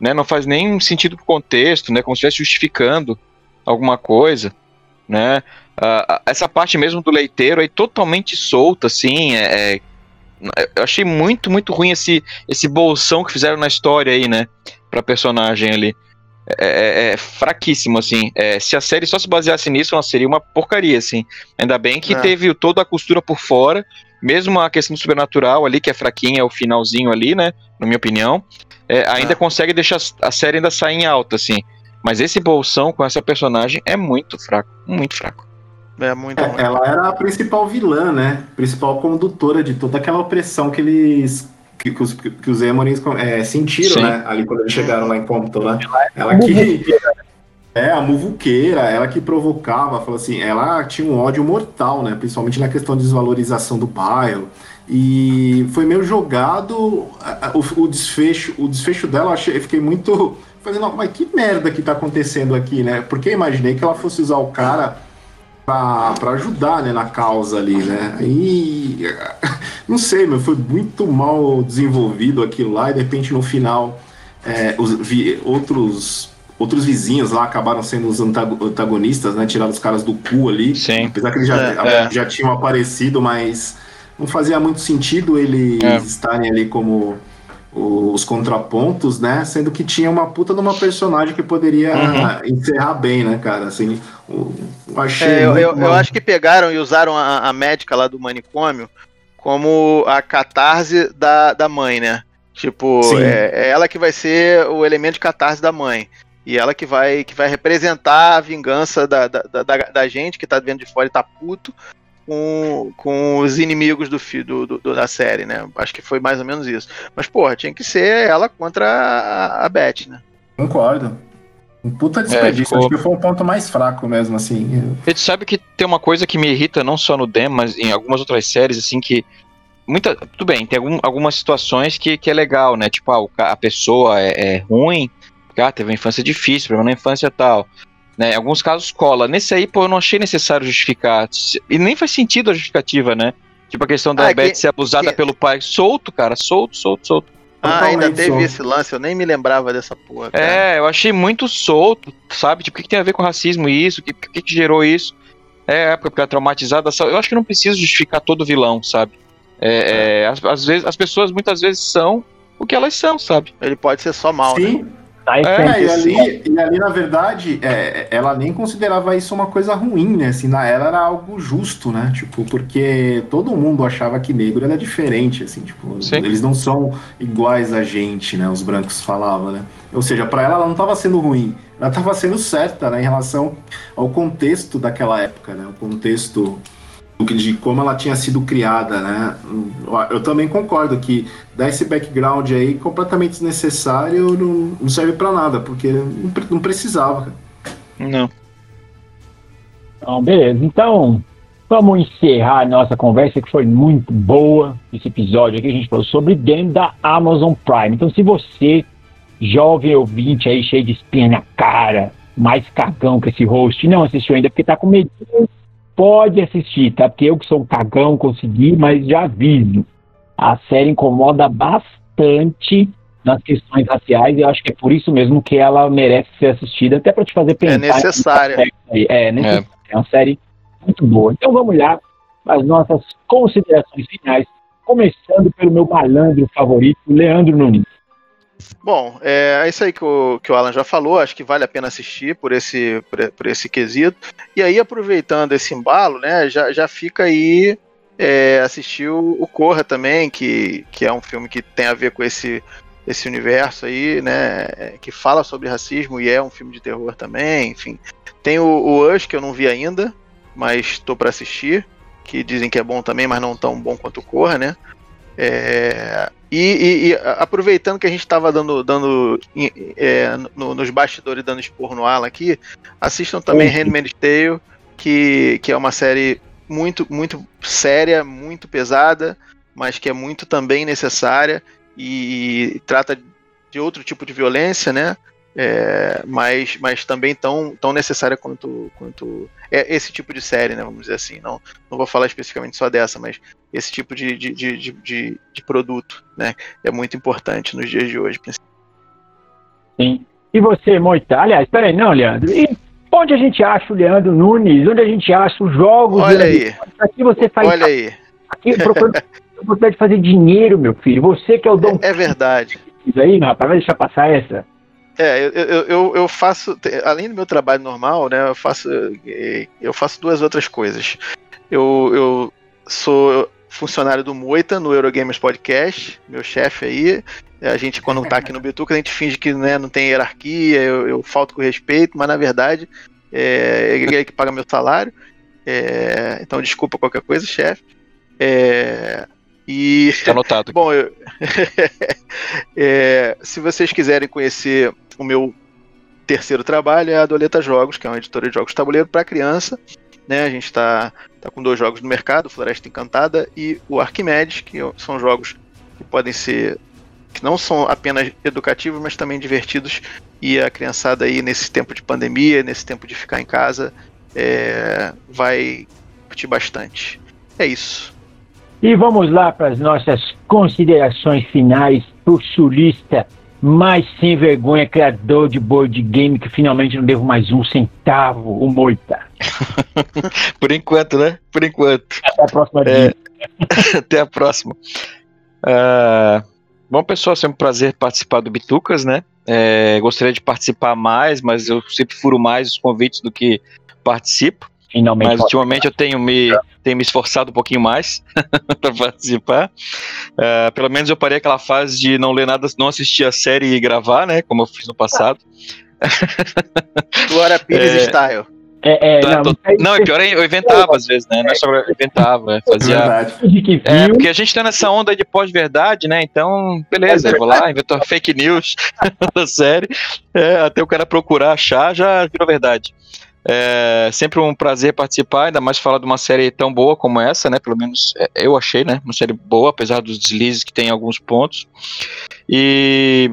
Né? Não faz nem sentido pro contexto, né? Como se estivesse justificando alguma coisa. Né? Uh, essa parte mesmo do leiteiro aí totalmente solta, assim, é, é eu achei muito, muito ruim esse, esse bolsão que fizeram na história aí, né? Pra personagem ali. É, é, é fraquíssimo, assim. É, se a série só se baseasse nisso, ela seria uma porcaria, assim. Ainda bem que é. teve toda a costura por fora, mesmo a questão do sobrenatural ali, que é fraquinha, o finalzinho ali, né? Na minha opinião. É, ainda é. consegue deixar a série ainda sair em alta, assim. Mas esse bolsão com essa personagem é muito fraco, muito fraco. É muito é, Ela era a principal vilã, né? Principal condutora de toda aquela opressão que eles. Que, que os, que os Emorins é, sentiram, Sim. né? Ali quando eles chegaram lá em Compton, né? Ela que. É, a muvuqueira, ela que provocava, falou assim, ela tinha um ódio mortal, né? Principalmente na questão de desvalorização do bairro. E foi meio jogado o, o desfecho, o desfecho dela, eu, achei, eu fiquei muito. Falei, mas que merda que tá acontecendo aqui, né? Porque eu imaginei que ela fosse usar o cara para ajudar né, na causa ali, né? E não sei, meu, foi muito mal desenvolvido aquilo lá, e de repente no final é, os, vi, outros outros vizinhos lá acabaram sendo os antagonistas, né? Tiraram os caras do cu ali. Sim. Apesar que eles já, é, é. já tinham aparecido, mas não fazia muito sentido eles é. estarem ali como os contrapontos, né? Sendo que tinha uma puta de uma personagem que poderia uhum. encerrar bem, né, cara? Assim, eu achei. É, eu, eu, eu, acho que pegaram e usaram a, a, médica lá do manicômio como a catarse da, da mãe, né? Tipo, é, é, ela que vai ser o elemento de catarse da mãe. E ela que vai, que vai representar a vingança da, da, da, da gente que tá vendo de fora e tá puto com, com os inimigos do, do, do, da série, né? Acho que foi mais ou menos isso. Mas, porra, tinha que ser ela contra a, a Beth, né? Concordo. Um puta desperdício. É, ficou... Acho que foi o ponto mais fraco mesmo, assim. Você sabe que tem uma coisa que me irrita não só no Dem, mas em algumas outras séries, assim, que. Muita, tudo bem, tem algum, algumas situações que, que é legal, né? Tipo, ah, a pessoa é, é ruim, ah, teve uma infância difícil, problema na infância e tal. Né? Em alguns casos cola. Nesse aí, pô, eu não achei necessário justificar. E nem faz sentido a justificativa, né? Tipo a questão da ah, Beth que, ser abusada que... pelo pai. Solto, cara, solto, solto, solto. Ah, ainda teve solto. esse lance, eu nem me lembrava dessa porra. Cara. É, eu achei muito solto, sabe? Tipo, o que, que tem a ver com racismo isso? O que, que, que gerou isso? é época porque é traumatizada. só- Eu acho que não precisa justificar todo vilão, sabe? É, é, às, às vezes, as pessoas muitas vezes são o que elas são, sabe? Ele pode ser só mal, né? Tá É, É, e ali, e ali, na verdade, é, ela nem considerava isso uma coisa ruim, né? Assim, na ela era algo justo, né? Tipo, porque todo mundo achava que negro era diferente, assim, tipo, Sim. eles não são iguais a gente, né? Os brancos falavam, né? Ou seja, para ela, ela não estava sendo ruim, ela estava sendo certa, né? Em relação ao contexto daquela época, né? O contexto de como ela tinha sido criada, né? Eu também concordo que dar esse background aí completamente desnecessário não, não serve pra nada, porque não, não precisava. cara. Não. Então, beleza. Então, vamos encerrar a nossa conversa, que foi muito boa. Esse episódio aqui a gente falou sobre game da Amazon Prime. Então, se você, jovem ouvinte aí, cheio de espinha na cara, mais cagão que esse host, não assistiu ainda porque tá com medo, pode assistir, tá? Porque eu que sou um cagão consegui, mas já aviso. A série incomoda bastante nas questões raciais e eu acho que é por isso mesmo que ela merece ser assistida, até para te fazer pensar. É necessária. aí. É, necessária. É uma série muito boa. Então vamos lá para as nossas considerações finais, começando pelo meu malandro favorito, Leandro Nunes. Bom, é, é isso aí que o, que o Alan já falou, acho que vale a pena assistir por esse, por, por esse quesito. E aí, aproveitando esse embalo, né, já, já fica aí é, assistir o, o Corra também, que, que é um filme que tem a ver com esse, esse universo aí, né, que fala sobre racismo e é um filme de terror também, enfim. Tem o, o Us, que eu não vi ainda, mas estou para assistir, que dizem que é bom também, mas não tão bom quanto o Corra, né. É, e, e- e, aproveitando que a gente estava dando, dando é, no- nos bastidores dando esporro no Alan aqui, assistam também Uhum. Handmaid's Tale, que, que é uma série muito, muito séria, muito pesada, mas que é muito também necessária e trata de outro tipo de violência, né? É, mas, mas também tão, tão necessária quanto, quanto é esse tipo de série, né? Vamos dizer assim. Não, não vou falar especificamente só dessa, mas esse tipo de, de, de, de, de- produto, né? É muito importante nos dias de hoje. Sim. E você, Moita? Aliás, peraí, não, Leandro. E onde a gente acha o Leandro Nunes? Onde a gente acha os jogos? Olha Leandro? aí, Aqui você faz. olha aí. Aqui procurando oportunidade de fazer dinheiro, meu filho. Você que é o Dom É verdade. Quixote aí, rapaz, vai deixar passar essa? É, eu, eu, eu, faço, além do meu trabalho normal, né, eu faço, eh, eu faço duas outras coisas. Eu, eu sou funcionário do Moita no Eurogamers Podcast, meu chefe aí. A gente, quando tá aqui no Bituca, a gente finge que né, não tem hierarquia, eu, eu falto com respeito, mas na verdade é ele que paga meu salário. É, então, desculpa qualquer coisa, chefe. É, e Tá anotado. Bom, eu- é, se vocês quiserem conhecer o meu terceiro trabalho, é a Doleta Jogos, que é uma editora de jogos de tabuleiro para criança. Né? A gente está tá com dois jogos no mercado, Floresta Encantada e o Arquimedes, que são jogos que podem ser que não são apenas educativos, mas também divertidos. E a criançada aí nesse tempo de pandemia, nesse tempo de ficar em casa, é, vai curtir bastante. É isso. E vamos lá para as nossas considerações finais pro sulista mais sem vergonha, criador de board game, que finalmente não devo mais um centavo, o Moita. Por enquanto, né? Por enquanto. Até a próxima É. Até a próxima. Ah, bom, pessoal, sempre um prazer participar do Bitucas, né? É, gostaria de participar mais, mas eu sempre furo mais os convites do que participo. Finalmente. Mas ultimamente eu tenho me, tenho me esforçado um pouquinho mais para participar. Ah, pelo menos eu parei aquela fase de não ler nada, não assistir a série e gravar, né? Como eu fiz no passado. Glória Pires É. Style. É, é, não, tô- aí Não, é pior, eu inventava às vezes, né? Não é só eu inventava, fazia. Verdade. finge que É, porque a gente tá nessa onda de pós-verdade, né? Então, beleza, eu vou lá, inventou fake news da série, é, até o cara procurar achar, já virou verdade. É sempre um prazer participar, ainda mais falar de uma série tão boa como essa, né? Pelo menos é, eu achei, né? Uma série boa, apesar dos deslizes que tem em alguns pontos. E,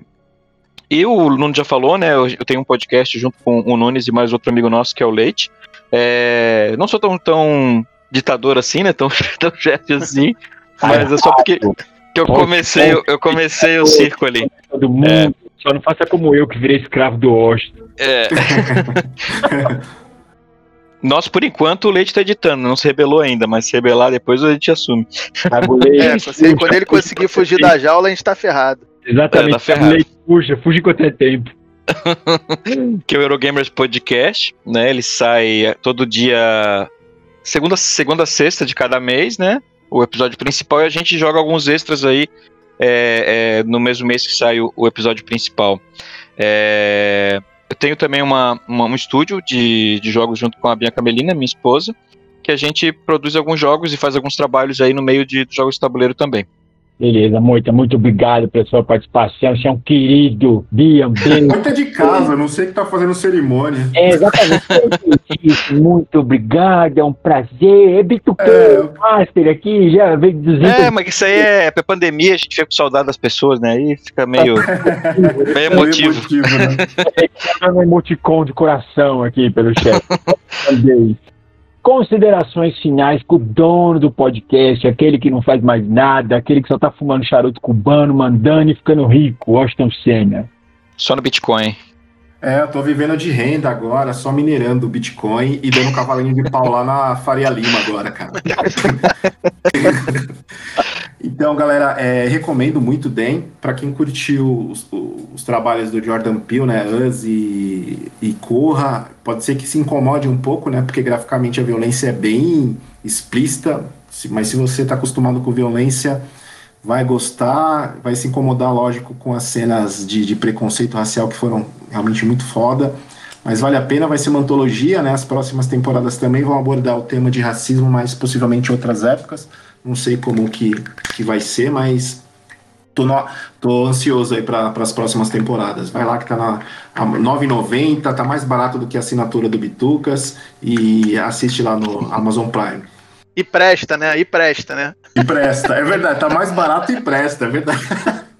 e o Nuno já falou, né? Eu, tenho um podcast junto com o Nunes e mais outro amigo nosso, que é o Leite. É, não sou tão, tão ditador assim, né? Tão, tão chefe assim. Mas é só porque que eu comecei, eu, comecei o circo ali. todo mundo. Só não faça como eu, que virei escravo do Washington. É, Nós, por enquanto, o Leite tá editando, não se rebelou ainda, mas se rebelar depois a gente assume. É, se- quando ele conseguir fugir da jaula, a gente tá ferrado. Exatamente. É, tá ferrado. Leite Puxa, fuja enquanto é tempo. que é o Eurogamers Podcast, né? Ele sai eh, todo dia segunda, segunda a sexta de cada mês, né? O episódio principal e a gente joga alguns extras aí é, é, no mesmo mês que sai o, o episódio principal. É, eu tenho também uma, uma- um estúdio de, de jogos junto com a Bianca Melina, minha esposa, que a gente produz alguns jogos e faz alguns trabalhos aí no meio de jogos de tabuleiro também. Beleza, muito, muito obrigado pela sua participação. Você é um querido. Bia, um beijo. Muita de casa, não sei que tá fazendo cerimônia. É, exatamente. Muito obrigado, é um prazer. É Bitucão, É. Master aqui, já veio 200 É, mas isso aí é pra pandemia, a gente fica com saudade das pessoas, né? Aí fica meio, meio emotivo. emotivo, né? um emoticon de coração aqui pelo chat. Considerações finais com o dono do podcast, aquele que não faz mais nada, aquele que só tá fumando charuto cubano, mandando e ficando rico, Washington Senna. Só no Bitcoin. É, eu tô vivendo de renda agora, só minerando Bitcoin e dando cavalinho de pau lá na Faria Lima agora, cara. então, galera, é, recomendo muito Den. Pra quem curtiu os, os trabalhos do Jordan Peele, né, Us e, e Corra, pode ser que se incomode um pouco, né, porque graficamente a violência é bem explícita, mas se você tá acostumado com violência, vai gostar, vai se incomodar, lógico, com as cenas de, de preconceito racial que foram realmente muito foda. Mas vale a pena, vai ser uma antologia, né? As próximas temporadas também vão abordar o tema de racismo, mas possivelmente em outras épocas. Não sei como que, que vai ser, mas tô, no- tô ansioso aí para as próximas temporadas. Vai lá que tá na a 9,90, tá mais barato do que a assinatura do Bitucas e assiste lá no Amazon Prime. E presta, né? E presta, né? E presta, é verdade, tá mais barato e presta, é verdade.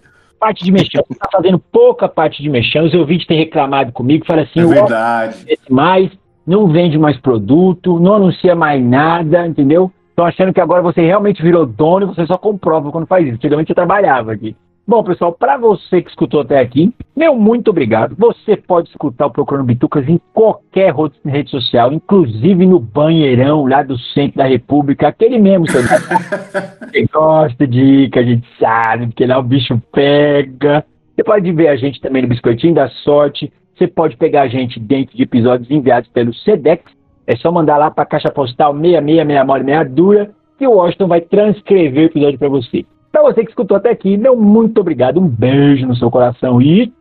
Parte de mexão, você tá fazendo pouca parte de mexão. Os ouvintes têm reclamado comigo, fala assim, É "Ó, verdade. mais, não vende mais produto, não anuncia mais nada, entendeu? Estão achando que agora você realmente virou dono e você só comprova quando faz isso. Antigamente você trabalhava aqui. Bom, pessoal, para você que escutou até aqui, meu muito obrigado. Você pode escutar o Procurando Bitucas em qualquer rede social, inclusive no banheirão lá do centro da República, aquele mesmo, Você gosta de que a gente sabe, porque lá o bicho pega. Você pode ver a gente também no Biscoitinho da Sorte. Você pode pegar a gente dentro de episódios enviados pelo SEDEX. É só mandar lá para a caixa postal 6666 que o Washington vai transcrever o episódio para você. Para você que escutou até aqui, meu muito obrigado. Um beijo no seu coração e